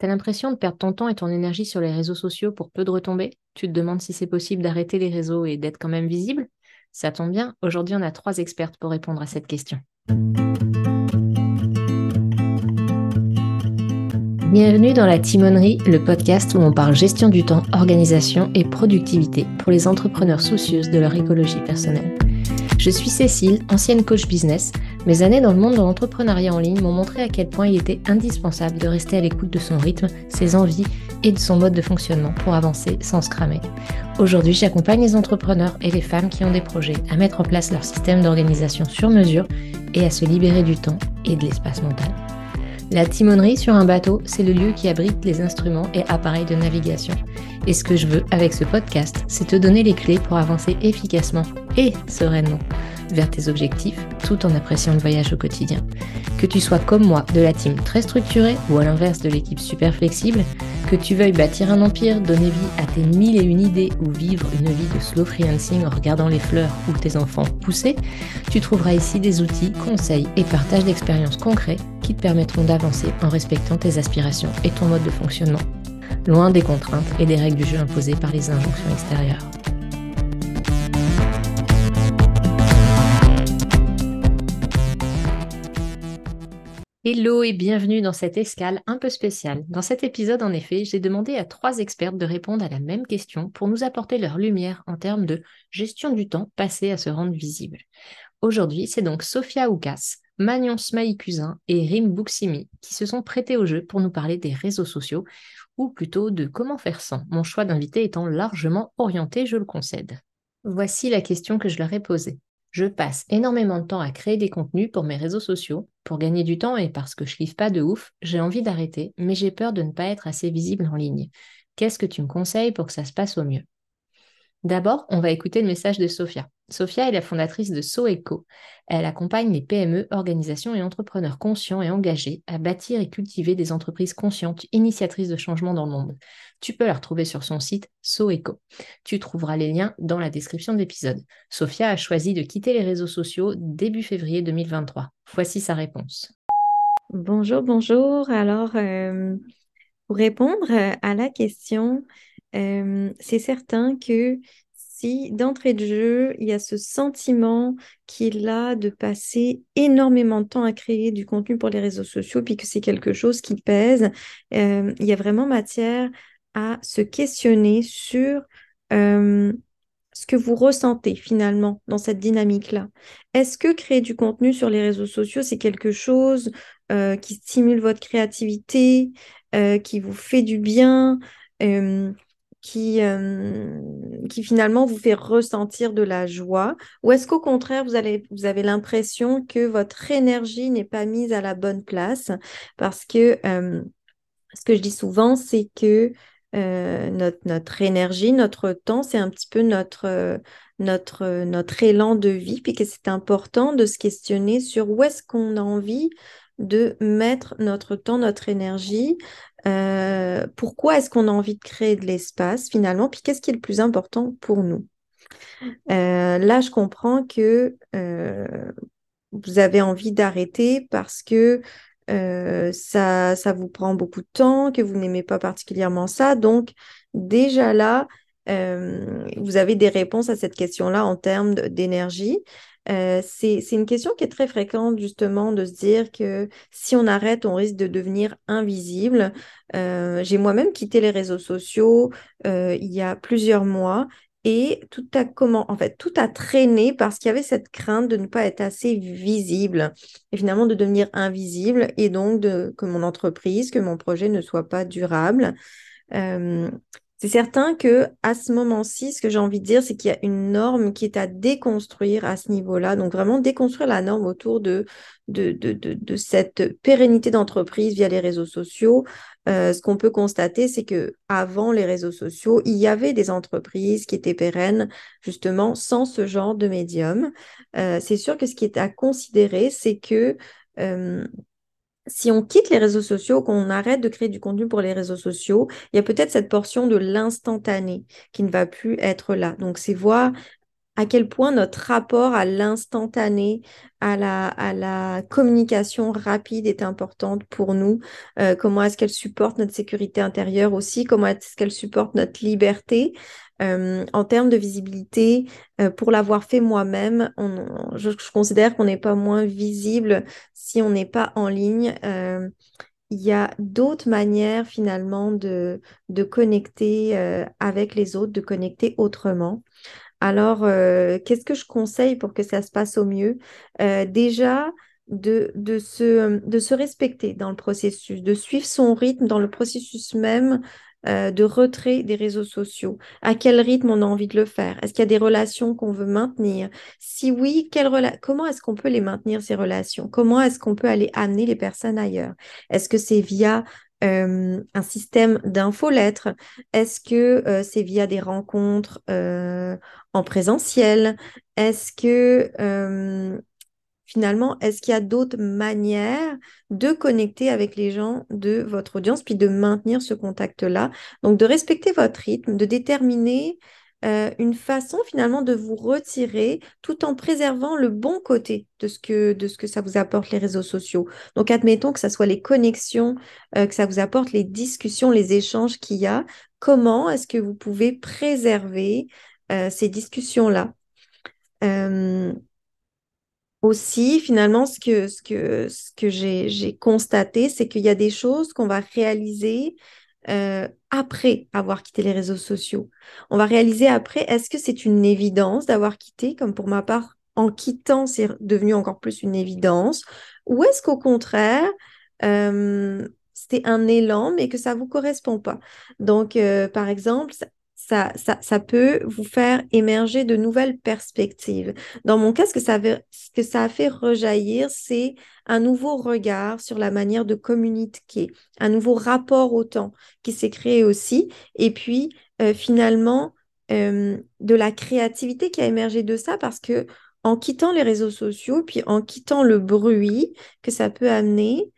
T'as l'impression de perdre ton temps et ton énergie sur les réseaux sociaux pour peu de retombées? Tu te demandes si c'est possible d'arrêter les réseaux et d'être quand même visible? Ça tombe bien, aujourd'hui on a trois expertes pour répondre à cette question. Bienvenue dans la Timonerie, le podcast où on parle gestion du temps, organisation et productivité pour les entrepreneurs soucieuses de leur écologie personnelle. Je suis Cécile, ancienne coach business. Mes années dans le monde de l'entrepreneuriat en ligne m'ont montré à quel point il était indispensable de rester à l'écoute de son rythme, ses envies et de son mode de fonctionnement pour avancer sans se cramer. Aujourd'hui, j'accompagne les entrepreneurs et les femmes qui ont des projets à mettre en place leur système d'organisation sur mesure et à se libérer du temps et de l'espace mental. La timonerie sur un bateau, c'est le lieu qui abrite les instruments et appareils de navigation. Et ce que je veux avec ce podcast, c'est te donner les clés pour avancer efficacement et sereinement vers tes objectifs tout en appréciant le voyage au quotidien. Que tu sois comme moi de la team très structurée ou à l'inverse de l'équipe super flexible, que tu veuilles bâtir un empire, donner vie à tes mille et une idées ou vivre une vie de slow freelancing en regardant les fleurs ou tes enfants pousser, tu trouveras ici des outils, conseils et partages d'expériences concrets qui te permettront d'avancer en respectant tes aspirations et ton mode de fonctionnement, loin des contraintes et des règles du jeu imposées par les injonctions extérieures. Hello et bienvenue dans cette escale un peu spéciale. Dans cet épisode, en effet, j'ai demandé à trois expertes de répondre à la même question pour nous apporter leur lumière en termes de gestion du temps passé à se rendre visible. Aujourd'hui, c'est donc Sophia Oukas, Magnon Smaï-Cusin et Rim Bouksimi qui se sont prêtés au jeu pour nous parler des réseaux sociaux, ou plutôt de comment faire sans, mon choix d'invité étant largement orienté, je le concède. Voici la question que je leur ai posée. Je passe énormément de temps à créer des contenus pour mes réseaux sociaux. Pour gagner du temps et parce que je kiffe pas de ouf, j'ai envie d'arrêter, mais j'ai peur de ne pas être assez visible en ligne. Qu'est-ce que tu me conseilles pour que ça se passe au mieux? D'abord, on va écouter le message de Sophia. Sophia est la fondatrice de SoEco. Elle accompagne les PME, organisations et entrepreneurs conscients et engagés à bâtir et cultiver des entreprises conscientes, initiatrices de changement dans le monde. Tu peux la retrouver sur son site SoEco. Tu trouveras les liens dans la description de l'épisode. Sophia a choisi de quitter les réseaux sociaux début février 2023. Voici sa réponse. Bonjour, bonjour. Alors, euh, pour répondre à la question, c'est certain que si d'entrée de jeu, il y a ce sentiment qu'il a de passer énormément de temps à créer du contenu pour les réseaux sociaux, puis que c'est quelque chose qui pèse, il y a vraiment matière à se questionner sur ce que vous ressentez finalement dans cette dynamique-là. Est-ce que créer du contenu sur les réseaux sociaux, c'est quelque chose qui stimule votre créativité, qui vous fait du bien qui, euh, qui finalement vous fait ressentir de la joie Ou est-ce qu'au contraire, vous, allez, vous avez l'impression que votre énergie n'est pas mise à la bonne place? Parce que euh, ce que je dis souvent, c'est que euh, notre, notre énergie, notre temps, c'est un petit peu notre, notre, notre élan de vie, puis que c'est important de se questionner sur où est-ce qu'on a envie de mettre notre temps, notre énergie, euh, pourquoi est-ce qu'on a envie de créer de l'espace finalement, puis qu'est-ce qui est le plus important pour nous? Euh, là, je comprends que euh, vous avez envie d'arrêter parce que ça, ça vous prend beaucoup de temps, que vous n'aimez pas particulièrement ça. Donc, déjà là, vous avez des réponses à cette question-là en termes d'énergie. Euh, c'est une question qui est très fréquente, justement, de se dire que si on arrête, on risque de devenir invisible. Euh, j'ai moi-même quitté les réseaux sociaux euh, il y a plusieurs mois et tout a comment en fait tout a traîné parce qu'il y avait cette crainte de ne pas être assez visible et finalement de devenir invisible et donc que mon entreprise, que mon projet ne soit pas durable. C'est certain que à ce moment-ci, ce que j'ai envie de dire, c'est qu'il y a une norme qui est à déconstruire à ce niveau-là. Donc vraiment déconstruire la norme autour de, de, de, de, cette pérennité d'entreprise via les réseaux sociaux. Euh, ce qu'on peut constater, c'est que avant les réseaux sociaux, il y avait des entreprises qui étaient pérennes justement sans ce genre de médium. Euh, c'est sûr que ce qui est à considérer, c'est que euh, si on quitte les réseaux sociaux, qu'on arrête de créer du contenu pour les réseaux sociaux, il y a peut-être cette portion de l'instantané qui ne va plus être là. Donc, c'est voir à quel point notre rapport à l'instantané, à la, communication rapide est importante pour nous. Euh, comment est-ce qu'elle supporte notre sécurité intérieure aussi? Comment est-ce qu'elle supporte notre liberté? Euh, en termes de visibilité, euh, pour l'avoir fait moi-même, je, considère qu'on n'est pas moins visible si on n'est pas en ligne. il y a d'autres manières finalement de, de connecter avec les autres, de connecter autrement. Alors, euh, qu'est-ce que je conseille pour que ça se passe au mieux? Euh, Déjà, de, de, se, de se respecter dans le processus, de suivre son rythme dans le processus même euh, de retrait des réseaux sociaux. À quel rythme on a envie de le faire? Est-ce qu'il y a des relations qu'on veut maintenir? Si oui, comment est-ce qu'on peut les maintenir, ces relations? Comment est-ce qu'on peut aller amener les personnes ailleurs? Est-ce que c'est via euh, un système d'infolettres? Est-ce que euh, c'est via des rencontres en présentiel? Est-ce que finalement, est-ce qu'il y a d'autres manières de connecter avec les gens de votre audience, puis de maintenir ce contact-là? Donc, de respecter votre rythme, de déterminer euh, une façon finalement de vous retirer tout en préservant le bon côté de ce que, de ce que ça vous apporte les réseaux sociaux. Donc, admettons que ça soit les connexions, euh, que ça vous apporte les discussions, les échanges qu'il y a. Comment est-ce que vous pouvez préserver euh, ces discussions-là? Aussi, finalement, ce que, ce que, ce que j'ai constaté, c'est qu'il y a des choses qu'on va réaliser euh, après avoir quitté les réseaux sociaux. On va réaliser après, est-ce que c'est une évidence d'avoir quitté, comme pour ma part, en quittant, c'est devenu encore plus une évidence, ou est-ce qu'au contraire, euh, c'était un élan, mais que ça ne vous correspond pas? Donc, euh, par exemple, ça, ça, peut vous faire émerger de nouvelles perspectives. Dans mon cas, ce que ça, ce que ça a fait rejaillir, c'est un nouveau regard sur la manière de communiquer, un nouveau rapport au temps qui s'est créé aussi, et puis euh, finalement euh, de la créativité qui a émergé de ça parce que en quittant les réseaux sociaux, puis en quittant le bruit que ça peut amener,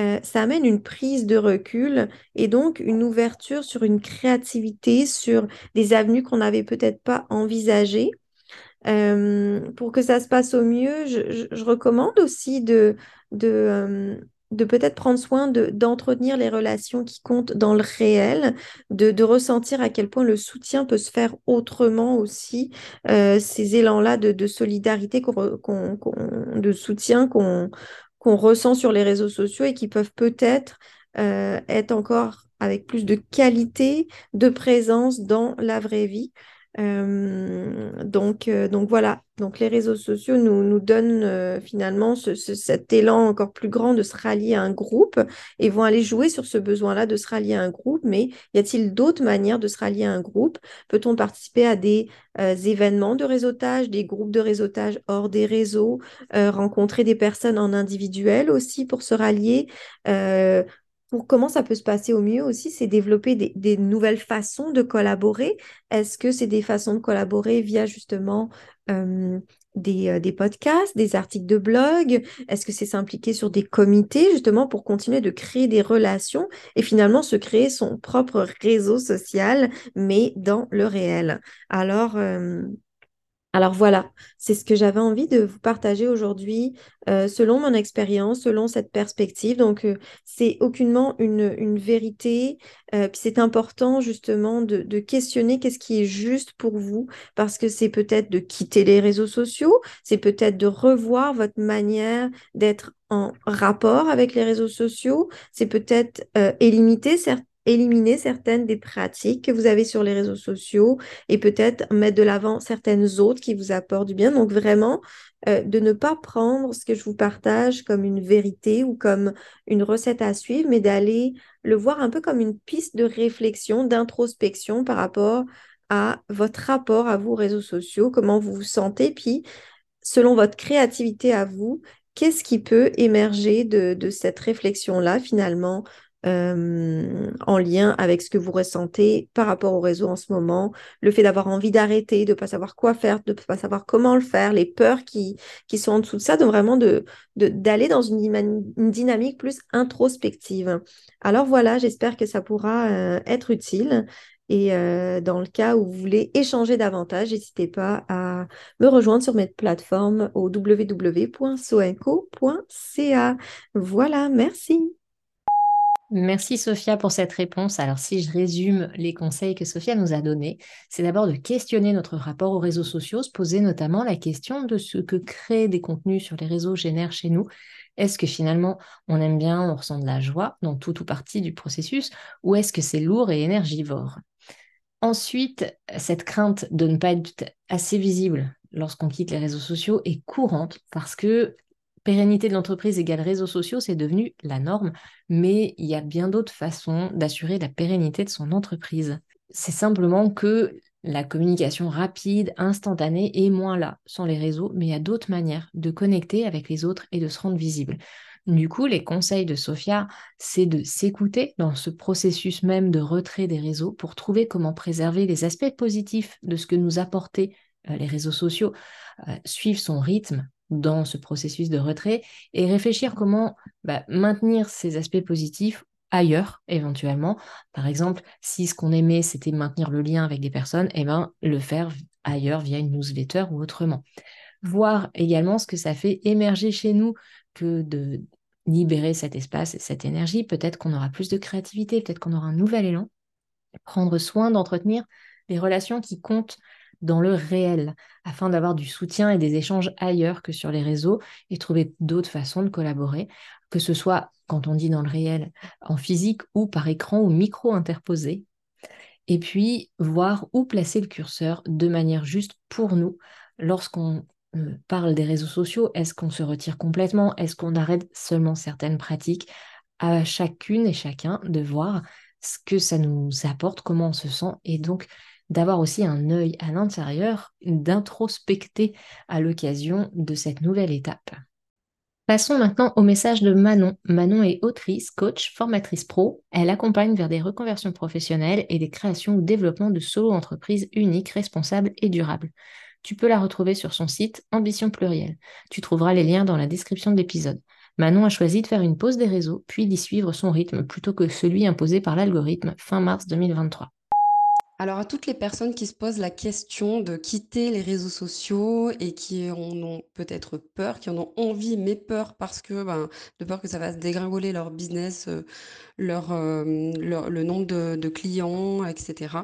euh, ça amène une prise de recul et donc une ouverture sur une créativité, sur des avenues qu'on n'avait peut-être pas envisagées. Euh, pour que ça se passe au mieux, je, recommande aussi de, de, euh, peut-être prendre soin d'entretenir les relations qui comptent dans le réel, de, de, ressentir à quel point le soutien peut se faire autrement aussi, ces élans-là de, de, solidarité, de soutien qu'on qu'on ressent sur les réseaux sociaux et qui peuvent peut-être euh, être encore avec plus de qualité de présence dans la vraie vie. Euh, donc, euh, donc voilà, donc les réseaux sociaux nous, nous donnent euh, finalement ce, cet élan encore plus grand de se rallier à un groupe et vont aller jouer sur ce besoin-là de se rallier à un groupe. Mais y a-t-il d'autres manières de se rallier à un groupe? Peut-on participer à des événements de réseautage, des groupes de réseautage hors des réseaux, rencontrer des personnes en individuel aussi pour se rallier comment ça peut se passer au mieux aussi, c'est développer des, nouvelles façons de collaborer. Est-ce que c'est des façons de collaborer via justement euh, des, euh, des, podcasts, des articles de blog? Est-ce que c'est s'impliquer sur des comités justement pour continuer de créer des relations et finalement se créer son propre réseau social, mais dans le réel? Alors, euh, alors voilà, c'est ce que j'avais envie de vous partager aujourd'hui euh, selon mon expérience, selon cette perspective. Donc euh, c'est aucunement une, vérité. Euh, c'est important justement de, de questionner qu'est-ce qui est juste pour vous parce que c'est peut-être de quitter les réseaux sociaux, c'est peut-être de revoir votre manière d'être en rapport avec les réseaux sociaux, c'est peut-être éliminer certains éliminer certaines des pratiques que vous avez sur les réseaux sociaux et peut-être mettre de l'avant certaines autres qui vous apportent du bien. Donc vraiment, euh, de ne pas prendre ce que je vous partage comme une vérité ou comme une recette à suivre, mais d'aller le voir un peu comme une piste de réflexion, d'introspection par rapport à votre rapport à vos réseaux sociaux, comment vous vous sentez, puis selon votre créativité à vous, qu'est-ce qui peut émerger de, de cette réflexion-là finalement euh, en lien avec ce que vous ressentez par rapport au réseau en ce moment, le fait d'avoir envie d'arrêter, de ne pas savoir quoi faire, de ne pas savoir comment le faire, les peurs qui, qui sont en dessous de ça, donc vraiment de, d'aller dans une, dynamique plus introspective. Alors voilà, j'espère que ça pourra euh, être utile Et dans le cas où vous voulez échanger davantage, n'hésitez pas à me rejoindre sur mes plateformes au www.soenco.ca. Voilà, merci. Merci Sophia pour cette réponse. Alors si je résume les conseils que Sophia nous a donnés, c'est d'abord de questionner notre rapport aux réseaux sociaux, se poser notamment la question de ce que créer des contenus sur les réseaux génère chez nous. Est-ce que finalement on aime bien, on ressent de la joie dans tout ou partie du processus, ou est-ce que c'est lourd et énergivore? Ensuite, cette crainte de ne pas être assez visible lorsqu'on quitte les réseaux sociaux est courante parce que pérennité de l'entreprise égale réseaux sociaux, c'est devenu la norme, mais il y a bien d'autres façons d'assurer la pérennité de son entreprise. C'est simplement que la communication rapide, instantanée est moins là sans les réseaux, mais il y a d'autres manières de connecter avec les autres et de se rendre visible. Du coup, les conseils de Sophia, c'est de s'écouter dans ce processus même de retrait des réseaux pour trouver comment préserver les aspects positifs de ce que nous apportaient euh, les réseaux sociaux, euh, suivre son rythme, dans ce processus de retrait et réfléchir comment bah, maintenir ces aspects positifs ailleurs éventuellement. Par exemple, si ce qu'on aimait c'était maintenir le lien avec des personnes, eh ben le faire ailleurs via une newsletter ou autrement. Voir également ce que ça fait émerger chez nous que de libérer cet espace et cette énergie. Peut-être qu'on aura plus de créativité, peut-être qu'on aura un nouvel élan. Prendre soin d'entretenir des relations qui comptent dans le réel, afin d'avoir du soutien et des échanges ailleurs que sur les réseaux et trouver d'autres façons de collaborer, que ce soit quand on dit dans le réel, en physique ou par écran ou micro interposé. Et puis voir où placer le curseur de manière juste pour nous lorsqu'on euh, parle des réseaux sociaux. Est-ce qu'on se retire complètement? Est-ce qu'on arrête seulement certaines pratiques? À chacune et chacun de voir ce que ça nous apporte, comment on se sent et donc d'avoir aussi un œil à l'intérieur, d'introspecter à l'occasion de cette nouvelle étape. Passons maintenant au message de Manon. Manon est autrice, coach, formatrice pro. Elle accompagne vers des reconversions professionnelles et des créations ou développement de solo-entreprises uniques, responsables et durables. Tu peux la retrouver sur son site Ambition Plurielle. Tu trouveras les liens dans la description de l'épisode. Manon a choisi de faire une pause des réseaux, puis d'y suivre son rythme plutôt que celui imposé par l'algorithme fin mars 2023. Alors à toutes les personnes qui se posent la question de quitter les réseaux sociaux et qui en ont peut-être peur, qui en ont envie, mais peur parce que ben, de peur que ça va se dégringoler leur business, euh, leur, euh, le nombre de, clients, etc.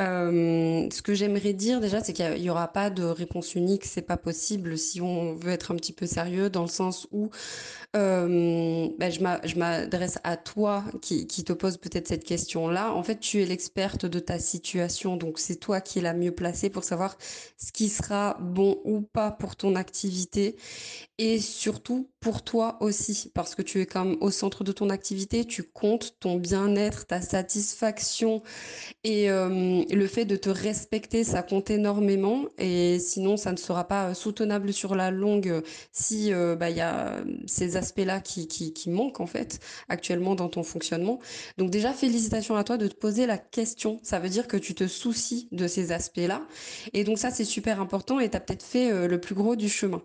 Euh, ce que j'aimerais dire déjà, c'est qu'il n'y aura pas de réponse unique, c'est pas possible si on veut être un petit peu sérieux, dans le sens où euh, ben, je m'adresse à toi qui, te pose peut-être cette question-là. En fait, tu es l'experte de ta situation, donc c'est toi qui es la mieux placée pour savoir ce qui sera bon ou pas pour ton activité et surtout pour toi aussi, parce que tu es comme au centre de ton activité, tu comptes ton bien-être, ta satisfaction et euh, le fait de te respecter, ça compte énormément et sinon ça ne sera pas soutenable sur la longue si euh, bah, il y a ces aspects-là qui, qui, en fait actuellement dans ton fonctionnement. Donc déjà, félicitations à toi de te poser la question. Ça veut dire que tu te soucies de ces aspects-là. Et donc ça, c'est super important et tu as peut-être fait euh, le plus gros du chemin.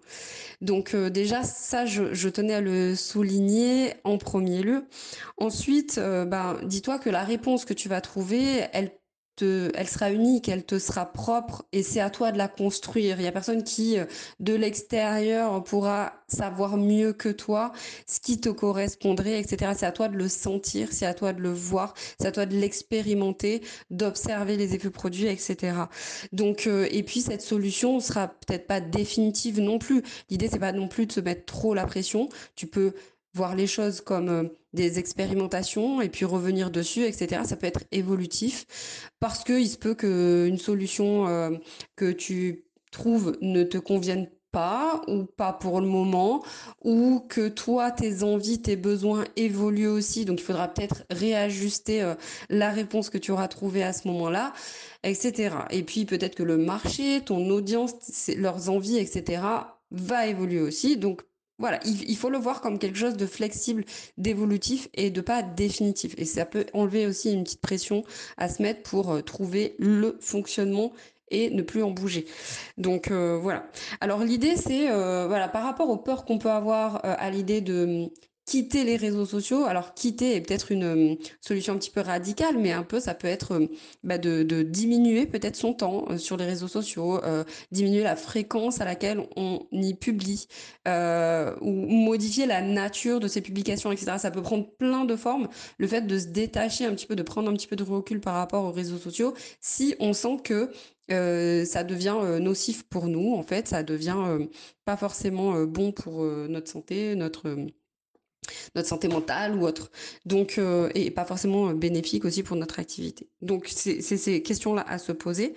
Donc euh, déjà, ça, je, tenais à le souligner en premier lieu. Ensuite, euh, bah, dis-toi que la réponse que tu vas trouver, elle elle sera unique, elle te sera propre et c'est à toi de la construire. Il y a personne qui, euh, de l'extérieur, pourra savoir mieux que toi ce qui te correspondrait, etc. C'est à toi de le sentir, c'est à toi de le voir, c'est à toi de l'expérimenter, d'observer les effets produits, etc. Donc, euh, et puis cette solution sera peut-être pas définitive non plus. L'idée, c'est pas non plus de se mettre trop la pression. Tu peux voir les choses comme euh, des expérimentations et puis revenir dessus, etc. Ça peut être évolutif parce qu'il se peut qu'une solution euh, que tu trouves ne te convienne pas ou pas pour le moment ou que toi tes envies tes besoins évoluent aussi. Donc il faudra peut-être réajuster euh, la réponse que tu auras trouvée à ce moment-là etc et puis peut-être que le marché ton audience leurs envies etc va évoluer aussi. Donc voilà, il, faut le voir comme quelque chose de flexible, d'évolutif et de pas définitif. Et ça peut enlever aussi une petite pression à se mettre pour euh, trouver le fonctionnement et ne plus en bouger. Donc euh, voilà. Alors l'idée c'est euh, voilà par rapport aux peurs qu'on peut avoir à l'idée de quitter les réseaux sociaux. Alors quitter est peut-être une euh, solution un petit peu radicale, mais un peu ça peut être euh, bah, de, diminuer peut-être son temps euh, sur les réseaux sociaux, diminuer la fréquence à laquelle on y publie, ou modifier la nature de ses publications, etc. Ça peut prendre plein de formes. Le fait de se détacher un petit peu, de prendre un petit peu de recul par rapport aux réseaux sociaux, si on sent que ça devient nocif pour nous, en fait, ça devient pas forcément bon pour notre santé, notre notre santé mentale ou autre. Donc, euh, et pas forcément bénéfique aussi pour notre activité. Donc, c'est ces questions-là à se poser.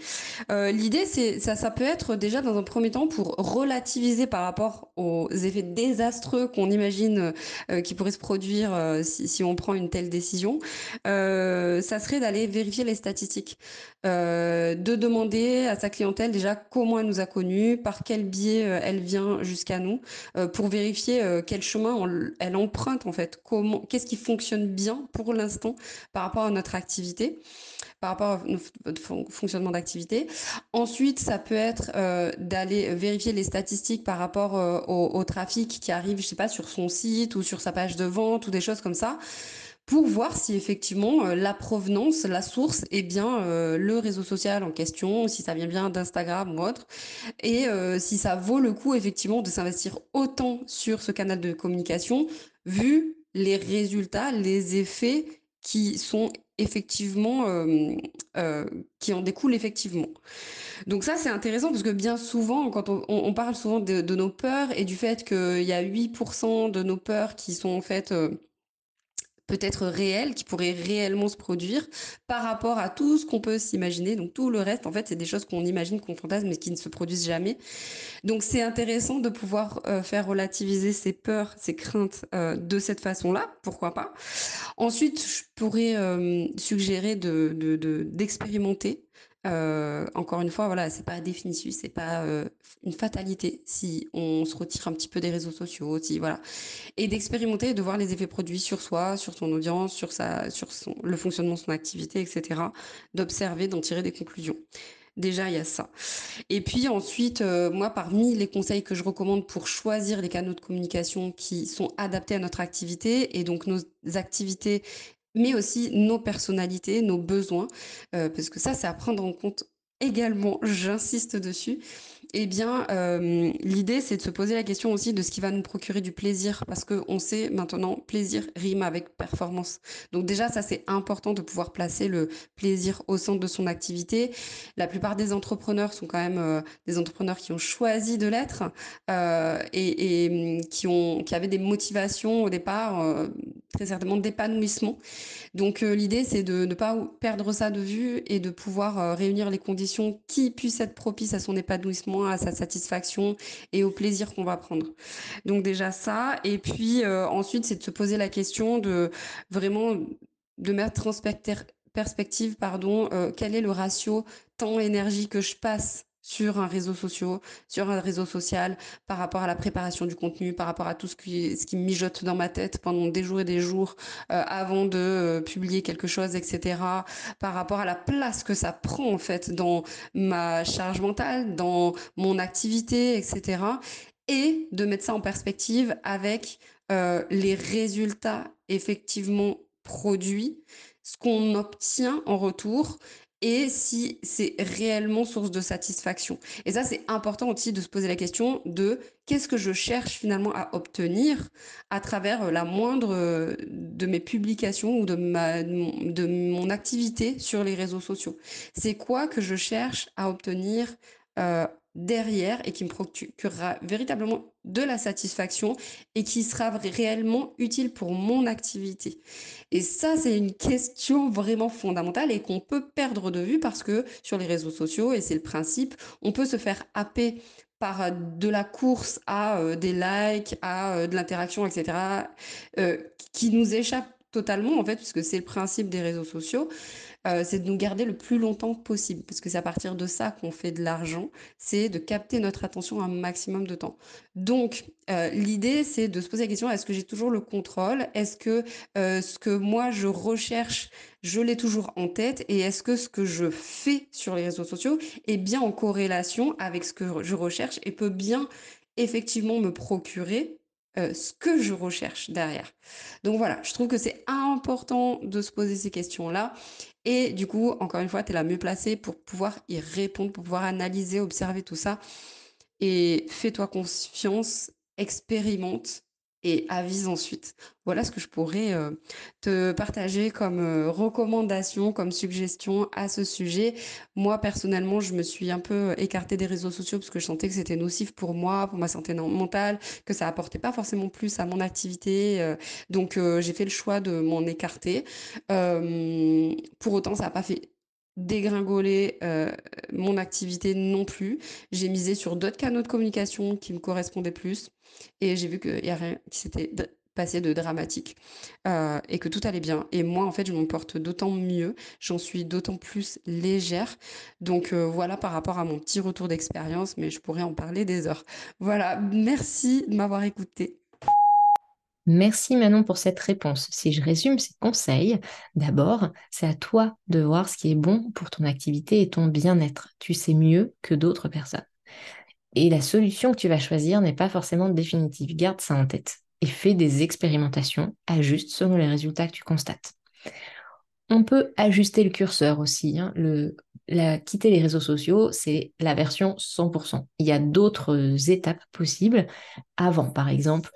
Euh, L'idée, c'est ça, ça peut être déjà dans un premier temps pour relativiser par rapport aux effets désastreux qu'on imagine euh, qui pourraient se produire euh, si, on prend une telle décision. Euh, ça serait d'aller vérifier les statistiques, euh, de demander à sa clientèle déjà comment elle nous a connus, par quel biais elle vient jusqu'à nous, pour vérifier quel chemin elle emprunte en fait. Comment, qu'est-ce qui fonctionne bien pour l'instant par rapport à notre activité, par rapport notre fonctionnement d'activité. Ensuite, ça peut être euh, d'aller vérifier les statistiques par rapport euh, au, trafic qui arrive, je sais pas, sur son site ou sur sa page de vente ou des choses comme ça pour voir si effectivement euh, la provenance, la source est bien euh, le réseau social en question, si ça vient bien d'Instagram ou autre, et euh, si ça vaut le coup effectivement de s'investir autant sur ce canal de communication, vu les résultats, les effets qui sont effectivement, qui en découlent effectivement. Donc ça, c'est intéressant parce que bien souvent, quand on, parle souvent de, de, nos peurs et du fait qu'il y a 8% de nos peurs qui sont en fait peut-être réel, qui pourrait réellement se produire par rapport à tout ce qu'on peut s'imaginer. Donc tout le reste, en fait, c'est des choses qu'on imagine, qu'on fantasme, mais qui ne se produisent jamais. Donc c'est intéressant de pouvoir euh, faire relativiser ces peurs, ces craintes euh, de cette façon-là, pourquoi pas? Ensuite, je pourrais euh, suggérer de d'expérimenter euh, encore une fois, voilà, c'est pas définitif, c'est pas euh, une fatalité si on se retire un petit peu des réseaux sociaux, si voilà, et d'expérimenter, de voir les effets produits sur soi, sur son audience, sur sa, sur son, le fonctionnement de son activité, etc. D'observer, d'en tirer des conclusions. Déjà, il y a ça. Et puis ensuite, euh, moi, parmi les conseils que je recommande pour choisir les canaux de communication qui sont adaptés à notre activité et donc nos activités mais aussi nos personnalités, nos besoins, euh, parce que ça, c'est à prendre en compte également, j'insiste dessus eh bien, euh, l'idée, c'est de se poser la question aussi de ce qui va nous procurer du plaisir, parce que on sait maintenant, plaisir rime avec performance. Donc déjà, ça c'est important de pouvoir placer le plaisir au centre de son activité. La plupart des entrepreneurs sont quand même euh, des entrepreneurs qui ont choisi de l'être et, et, qui ont, qui avaient des motivations au départ, très certainement d'épanouissement. Donc l'idée, c'est de ne pas perdre ça de vue et de pouvoir réunir les conditions qui puissent être propices à son épanouissement à sa satisfaction et au plaisir qu'on va prendre. Donc déjà ça, et puis euh, ensuite c'est de se poser la question de vraiment de mettre en perspective, pardon, euh, quel est le ratio temps-énergie que je passe sur un réseau social, sur un réseau social, par rapport à la préparation du contenu, par rapport à tout ce qui, ce mijote dans ma tête pendant des jours et des jours euh, avant de euh, publier quelque chose, etc. Par rapport à la place que ça prend en fait dans ma charge mentale, dans mon activité, etc. Et de mettre ça en perspective avec euh, les résultats effectivement produits, ce qu'on obtient en retour et si c'est réellement source de satisfaction. Et ça, c'est important aussi de se poser la question de qu'est-ce que je cherche finalement à obtenir à travers euh, la moindre euh, de mes publications ou de, ma, de mon activité sur les réseaux sociaux. C'est quoi que je cherche à obtenir euh, derrière et qui me procurera véritablement de la satisfaction et qui sera réellement utile pour mon activité. Et ça, c'est une question vraiment fondamentale et qu'on peut perdre de vue parce que sur les réseaux sociaux, et c'est le principe, on peut se faire happer par euh, de la course à euh, des likes, à euh, de l'interaction, etc., qui nous échappe totalement, en fait, puisque c'est le principe des réseaux sociaux. Euh, c'est de nous garder le plus longtemps possible, parce que c'est à partir de ça qu'on fait de l'argent, c'est de capter notre attention un maximum de temps. Donc, euh, l'idée, c'est de se poser la question, est-ce que j'ai toujours le contrôle? Est-ce que euh, ce que moi, je recherche, je l'ai toujours en tête? Et est-ce que ce que je fais sur les réseaux sociaux est bien en corrélation avec ce que je recherche et peut bien effectivement me procurer euh, ce que je recherche derrière. Donc voilà, je trouve que c'est important de se poser ces questions-là. Et du coup, encore une fois, tu es la mieux placée pour pouvoir y répondre, pour pouvoir analyser, observer tout ça. Et fais-toi confiance, expérimente et avise ensuite. Voilà ce que je pourrais euh, te partager comme euh, recommandation, comme suggestion à ce sujet. Moi, personnellement, je me suis un peu écartée des réseaux sociaux parce que je sentais que c'était nocif pour moi, pour ma santé mentale, que ça apportait pas forcément plus à mon activité. Euh. donc, j'ai fait le choix de m'en écarter. pour autant, ça n'a pas fait dégringoler mon activité non plus. J'ai misé sur d'autres canaux de communication qui me correspondaient plus. Et j'ai vu qu'il n'y a rien qui s'était passé de dramatique et que tout allait bien. Et moi, en fait, je m'en porte d'autant mieux, j'en suis d'autant plus légère. Donc voilà par rapport à mon petit retour d'expérience, mais je pourrais en parler des heures. Voilà, merci de m'avoir écouté. Merci Manon pour cette réponse. Si je résume ces conseils, d'abord, c'est à toi de voir ce qui est bon pour ton activité et ton bien-être. Tu sais mieux que d'autres personnes. Et la solution que tu vas choisir n'est pas forcément définitive. Garde ça en tête et fais des expérimentations, ajuste selon les résultats que tu constates. On peut ajuster le curseur aussi. Hein. Quitter les réseaux sociaux, c'est la version 100%. Il y a d'autres étapes possibles avant, par exemple,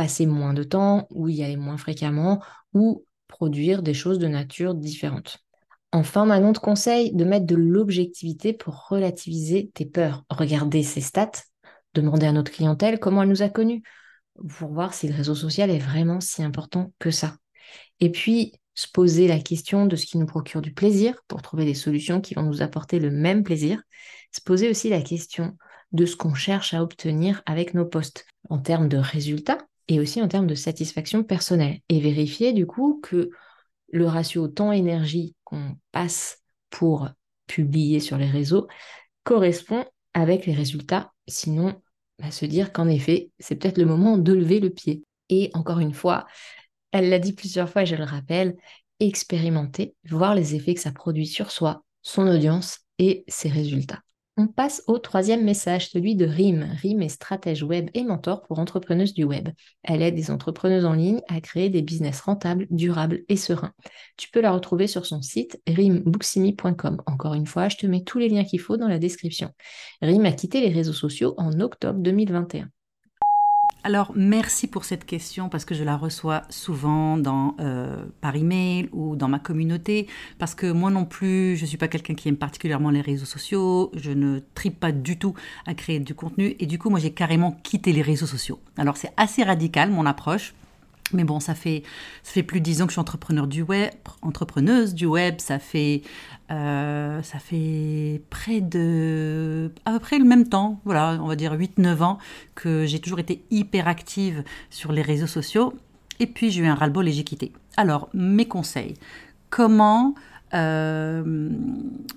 passer moins de temps ou y aller moins fréquemment ou produire des choses de nature différente. Enfin, Manon te conseille de mettre de l'objectivité pour relativiser tes peurs. Regarder ses stats, demander à notre clientèle comment elle nous a connus, pour voir si le réseau social est vraiment si important que ça. Et puis, se poser la question de ce qui nous procure du plaisir pour trouver des solutions qui vont nous apporter le même plaisir. Se poser aussi la question de ce qu'on cherche à obtenir avec nos postes en termes de résultats et aussi en termes de satisfaction personnelle. Et vérifier du coup que le ratio temps-énergie qu'on passe pour publier sur les réseaux correspond avec les résultats. Sinon, se dire qu'en effet, c'est peut-être le moment de lever le pied. Et encore une fois, elle l'a dit plusieurs fois et je le rappelle, expérimenter, voir les effets que ça produit sur soi, son audience et ses résultats. On passe au troisième message, celui de RIM. RIM est stratège web et mentor pour entrepreneuses du web. Elle aide des entrepreneuses en ligne à créer des business rentables, durables et sereins. Tu peux la retrouver sur son site rimbooksimi.com. Encore une fois, je te mets tous les liens qu'il faut dans la description. RIM a quitté les réseaux sociaux en octobre 2021. Alors, merci pour cette question parce que je la reçois souvent euh, par email ou dans ma communauté. Parce que moi non plus, je ne suis pas quelqu'un qui aime particulièrement les réseaux sociaux. Je ne tripe pas du tout à créer du contenu. Et du coup, moi, j'ai carrément quitté les réseaux sociaux. Alors, c'est assez radical, mon approche. Mais bon, ça fait, ça fait plus de 10 ans que je suis entrepreneur du web, entrepreneuse du web. Ça fait, euh, ça fait près de, à peu près le même temps, voilà, on va dire 8-9 ans, que j'ai toujours été hyper active sur les réseaux sociaux. Et puis j'ai eu un ras-le-bol et j'ai quitté. Alors, mes conseils. Comment, euh,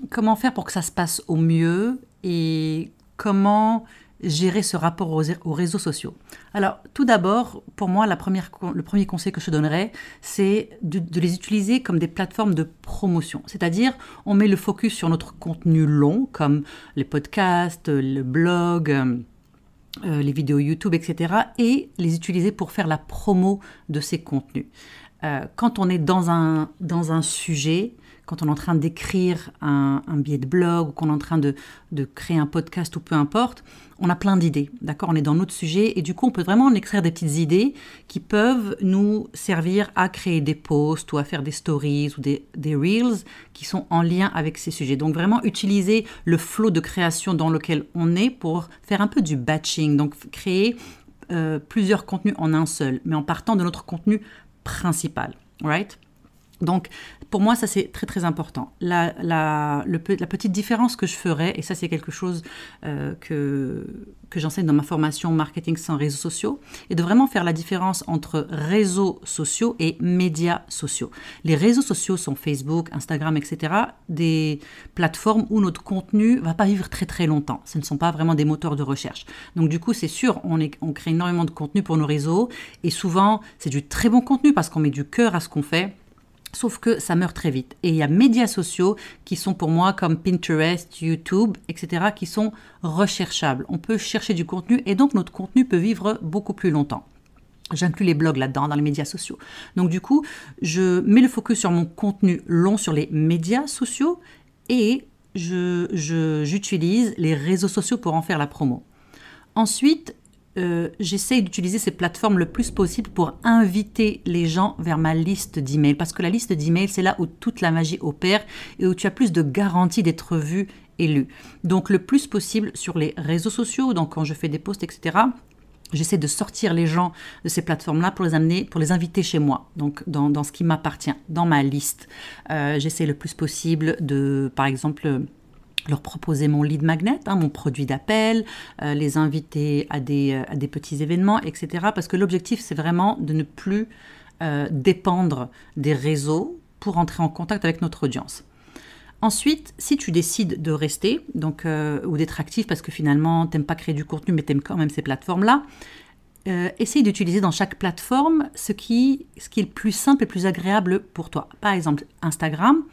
comment faire pour que ça se passe au mieux et comment gérer ce rapport aux, réseaux sociaux Alors, tout d'abord, pour moi, le premier conseil que je donnerais, c'est de, les utiliser comme des plateformes de promotion. C'est-à-dire, on met le focus sur notre contenu long, comme les podcasts, le blog. Euh, les vidéos YouTube, etc., et les utiliser pour faire la promo de ces contenus. Euh, quand on est dans un, dans un sujet, quand on est en train d'écrire un, billet de blog ou qu'on est en train de, créer un podcast ou peu importe, on a plein d'idées, d'accord? On est dans notre sujet et du coup, on peut vraiment en extraire des petites idées qui peuvent nous servir à créer des posts ou à faire des stories ou des, reels qui sont en lien avec ces sujets. Donc vraiment utiliser le flot de création dans lequel on est pour faire un peu du batching, donc créer euh, plusieurs contenus en un seul, mais en partant de notre contenu principal, right? Donc, pour moi, ça c'est très très important. La, la, la, petite différence que je ferais, et ça c'est quelque chose euh, que, que j'enseigne dans ma formation marketing sans réseaux sociaux, est de vraiment faire la différence entre réseaux sociaux et médias sociaux. Les réseaux sociaux sont Facebook, Instagram, etc., des plateformes où notre contenu va pas vivre très très longtemps. Ce ne sont pas vraiment des moteurs de recherche. Donc du coup, c'est sûr, on crée énormément de contenu pour nos réseaux, et souvent c'est du très bon contenu parce qu'on met du cœur à ce qu'on fait Sauf que ça meurt très vite. Et il y a médias sociaux qui sont pour moi comme Pinterest, YouTube, etc., qui sont recherchables. On peut chercher du contenu et donc notre contenu peut vivre beaucoup plus longtemps. J'inclus les blogs là-dedans, dans les médias sociaux. Donc du coup, je mets le focus sur mon contenu long sur les médias sociaux et j'utilise je, les réseaux sociaux pour en faire la promo. Ensuite, euh, j'essaye d'utiliser ces plateformes le plus possible pour inviter les gens vers ma liste d'emails. Parce que la liste d'emails, c'est là où toute la magie opère et où tu as plus de garantie d'être vu et lu. Donc le plus possible sur les réseaux sociaux, donc quand je fais des posts, etc. J'essaie de sortir les gens de ces plateformes-là pour les amener, pour les inviter chez moi, donc dans, ce qui m'appartient, dans ma liste. Euh, j'essaie le plus possible de, par exemple, leur proposer mon lead magnet, hein, mon produit d'appel, euh, les inviter à des, euh, à des, petits événements, etc. Parce que l'objectif, c'est vraiment de ne plus euh, dépendre des réseaux pour entrer en contact avec notre audience. Ensuite, si tu décides de rester donc, ou d'être actif parce que finalement, tu n'aimes pas créer du contenu, mais tu aimes quand même ces plateformes-là, essaye d'utiliser dans chaque plateforme ce qui, ce qui est le plus simple et le plus agréable pour toi. Par exemple, Instagram,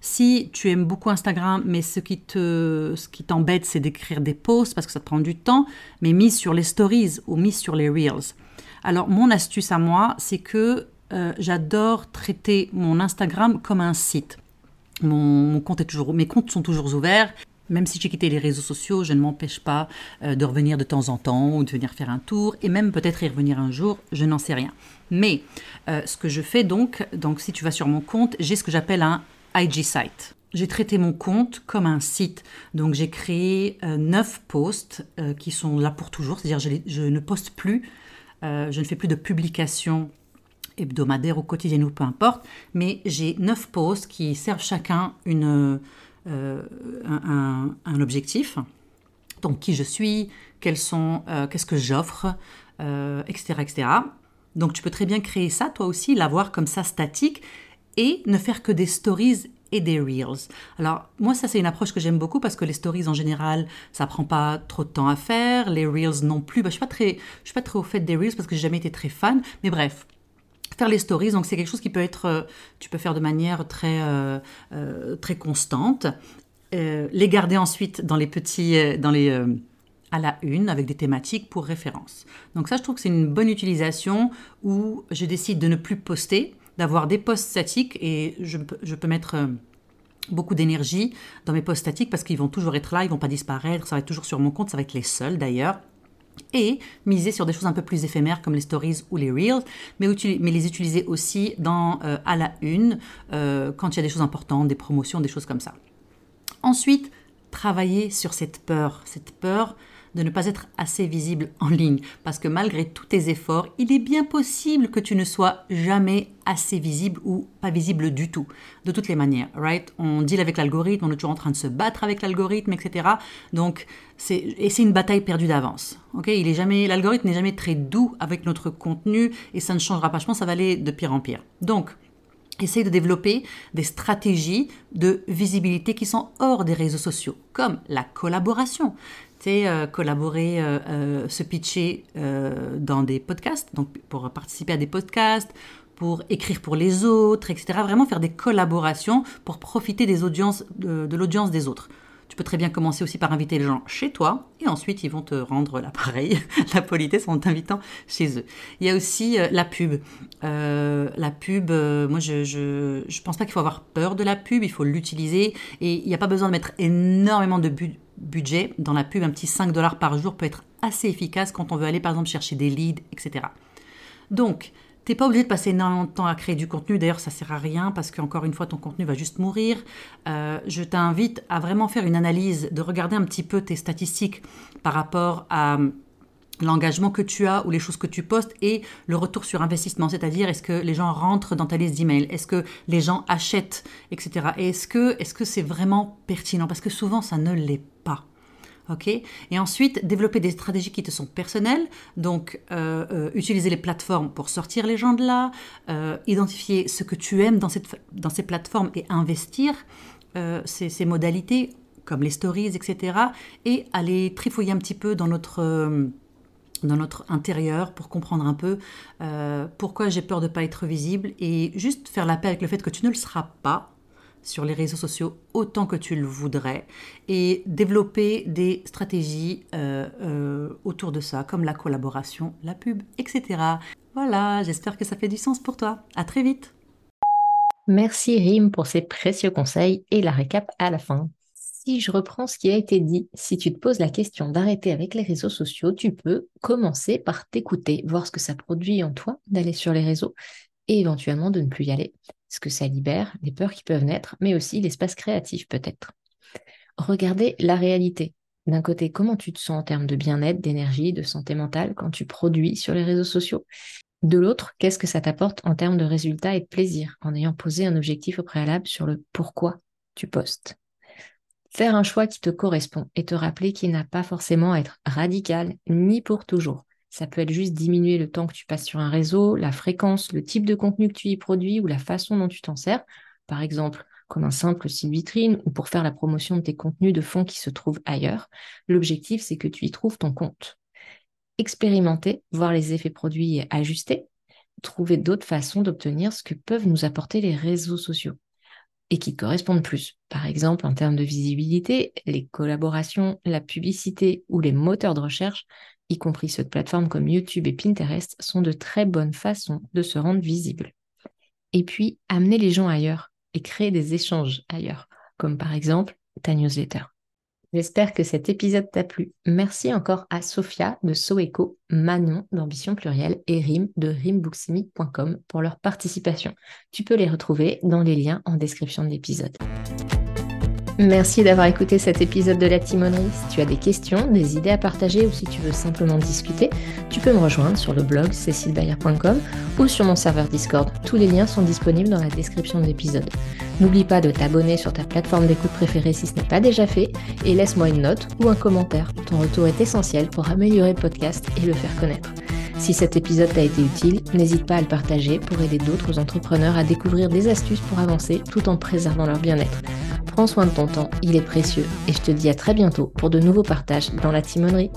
si tu aimes beaucoup Instagram, mais ce qui te, ce qui t'embête, c'est d'écrire des posts parce que ça te prend du temps, mais mise sur les stories ou mise sur les reels. Alors mon astuce à moi, c'est que euh, j'adore traiter mon Instagram comme un site. Mon, compte est toujours, mes comptes sont toujours ouverts. Même si j'ai quitté les réseaux sociaux, je ne m'empêche pas euh, de revenir de temps en temps ou de venir faire un tour et même peut-être y revenir un jour, je n'en sais rien. Mais euh, ce que je fais donc, donc si tu vas sur mon compte, j'ai ce que j'appelle un IG Site. J'ai traité mon compte comme un site. Donc j'ai créé euh, neuf posts euh, qui sont là pour toujours. C'est-à-dire je, je, ne poste plus, euh, je ne fais plus de publications hebdomadaires ou quotidiennes ou peu importe. Mais j'ai neuf posts qui servent chacun une, un, un, objectif. Donc qui je suis, quels sont, qu'est-ce que j'offre, etc., etc. Donc tu peux très bien créer ça toi aussi, l'avoir comme ça statique et ne faire que des stories et des reels. Alors moi ça c'est une approche que j'aime beaucoup parce que les stories en général ça prend pas trop de temps à faire, les reels non plus. Bah, je suis pas très je suis pas très au fait des reels parce que j'ai jamais été très fan, mais bref. Faire les stories, donc c'est quelque chose qui peut être, euh, tu peux faire de manière très, euh, euh, très constante. les garder ensuite dans les petits, dans les, à la une avec des thématiques pour référence. Donc ça, je trouve que c'est une bonne utilisation où je décide de ne plus poster, d'avoir des posts statiques et je, je peux mettre euh, beaucoup d'énergie dans mes posts statiques parce qu'ils vont toujours être là, ils vont pas disparaître, ça va être toujours sur mon compte, ça va être les seuls d'ailleurs. Et miser sur des choses un peu plus éphémères comme les stories ou les reels, mais, mais les utiliser aussi dans, euh, à la une euh, quand il y a des choses importantes, des promotions, des choses comme ça. Ensuite, travailler sur cette peur, cette peur de ne pas être assez visible en ligne. Parce que malgré tous tes efforts, il est bien possible que tu ne sois jamais assez visible ou pas visible du tout. De toutes les manières, right? On deal avec l'algorithme, on est toujours en train de se battre avec l'algorithme, etc. Donc, c'est, et c'est une bataille perdue d'avance. Ok? Il est jamais, l'algorithme n'est jamais très doux avec notre contenu et ça ne changera pas. Je pense ça va aller de pire en pire. Donc, Essaye de développer des stratégies de visibilité qui sont hors des réseaux sociaux, comme la collaboration. Euh, collaborer, euh, euh, se pitcher dans des podcasts, donc pour participer à des podcasts, pour écrire pour les autres, etc. Vraiment faire des collaborations pour profiter de l'audience des autres. Tu peux très bien commencer aussi par inviter les gens chez toi et ensuite ils vont te rendre l'appareil, la politesse en t'invitant chez eux. Il y a aussi euh, la pub. Euh, la pub, euh, moi je, pense pas qu'il faut avoir peur de la pub, il faut l'utiliser et il n'y a pas besoin de mettre énormément de budget dans la pub. Un petit 5 dollars par jour peut être assez efficace quand on veut aller par exemple chercher des leads, etc. Donc, T'es pas obligé de passer énormément de temps à créer du contenu. D'ailleurs, ça sert à rien parce qu'encore une fois, ton contenu va juste mourir. Euh, je t'invite à vraiment faire une analyse, de regarder un petit peu tes statistiques par rapport à hum, l'engagement que tu as ou les choses que tu postes et le retour sur investissement, c'est-à-dire est-ce que les gens rentrent dans ta liste d'emails, est-ce que les gens achètent, etc. Et est-ce que est-ce que c'est vraiment pertinent? Parce que souvent ça ne l'est pas. Et ensuite, développer des stratégies qui te sont personnelles. Donc, euh, euh, utiliser les plateformes pour sortir les gens de là, euh, identifier ce que tu aimes dans, cette, dans ces plateformes et investir ces, ces, modalités, comme les stories, etc. Et aller trifouiller un petit peu dans notre dans notre intérieur pour comprendre un peu pourquoi j'ai peur de ne pas être visible et juste faire la paix avec le fait que tu ne le seras pas sur les réseaux sociaux autant que tu le voudrais et développer des stratégies euh, euh, autour de ça, comme la collaboration, la pub, etc. Voilà, j'espère que ça fait du sens pour toi. À très vite. Merci Rim pour ces précieux conseils et la récap à la fin. Si je reprends ce qui a été dit, si tu te poses la question d'arrêter avec les réseaux sociaux, tu peux commencer par t'écouter, voir ce que ça produit en toi d'aller sur les réseaux et éventuellement de ne plus y aller ce que ça libère, les peurs qui peuvent naître, mais aussi l'espace créatif peut-être. Regardez la réalité. D'un côté, comment tu te sens en termes de bien-être, d'énergie, de santé mentale quand tu produis sur les réseaux sociaux? De l'autre, qu'est-ce que ça t'apporte en termes de résultats et de plaisir en ayant posé un objectif au préalable sur le pourquoi tu postes? Faire un choix qui te correspond et te rappeler qu'il n'a pas forcément à être radical ni pour toujours. Ça peut être juste diminuer le temps que tu passes sur un réseau, la fréquence, le type de contenu que tu y produis ou la façon dont tu t'en sers. Par exemple, comme un simple site vitrine ou pour faire la promotion de tes contenus de fond qui se trouvent ailleurs. L'objectif, c'est que tu y trouves ton compte. Expérimenter, voir les effets produits et ajuster, trouver d'autres façons d'obtenir ce que peuvent nous apporter les réseaux sociaux et qui correspondent plus. Par exemple, en termes de visibilité, les collaborations, la publicité ou les moteurs de recherche y compris ceux de plateformes comme YouTube et Pinterest, sont de très bonnes façons de se rendre visible. Et puis, amener les gens ailleurs et créer des échanges ailleurs, comme par exemple ta newsletter. J'espère que cet épisode t'a plu. Merci encore à Sophia de Soeco, Manon d'Ambition Plurielle et Rim de rimbooksimi.com pour leur participation. Tu peux les retrouver dans les liens en description de l'épisode. Merci d'avoir écouté cet épisode de La Timonerie. Si tu as des questions, des idées à partager ou si tu veux simplement discuter, tu peux me rejoindre sur le blog cécilebayer.com ou sur mon serveur Discord. Tous les liens sont disponibles dans la description de l'épisode. N'oublie pas de t'abonner sur ta plateforme d'écoute préférée si ce n'est pas déjà fait et laisse-moi une note ou un commentaire. Ton retour est essentiel pour améliorer le podcast et le faire connaître. Si cet épisode t'a été utile, n'hésite pas à le partager pour aider d'autres entrepreneurs à découvrir des astuces pour avancer tout en préservant leur bien-être. Prends soin de ton temps, il est précieux et je te dis à très bientôt pour de nouveaux partages dans la timonerie.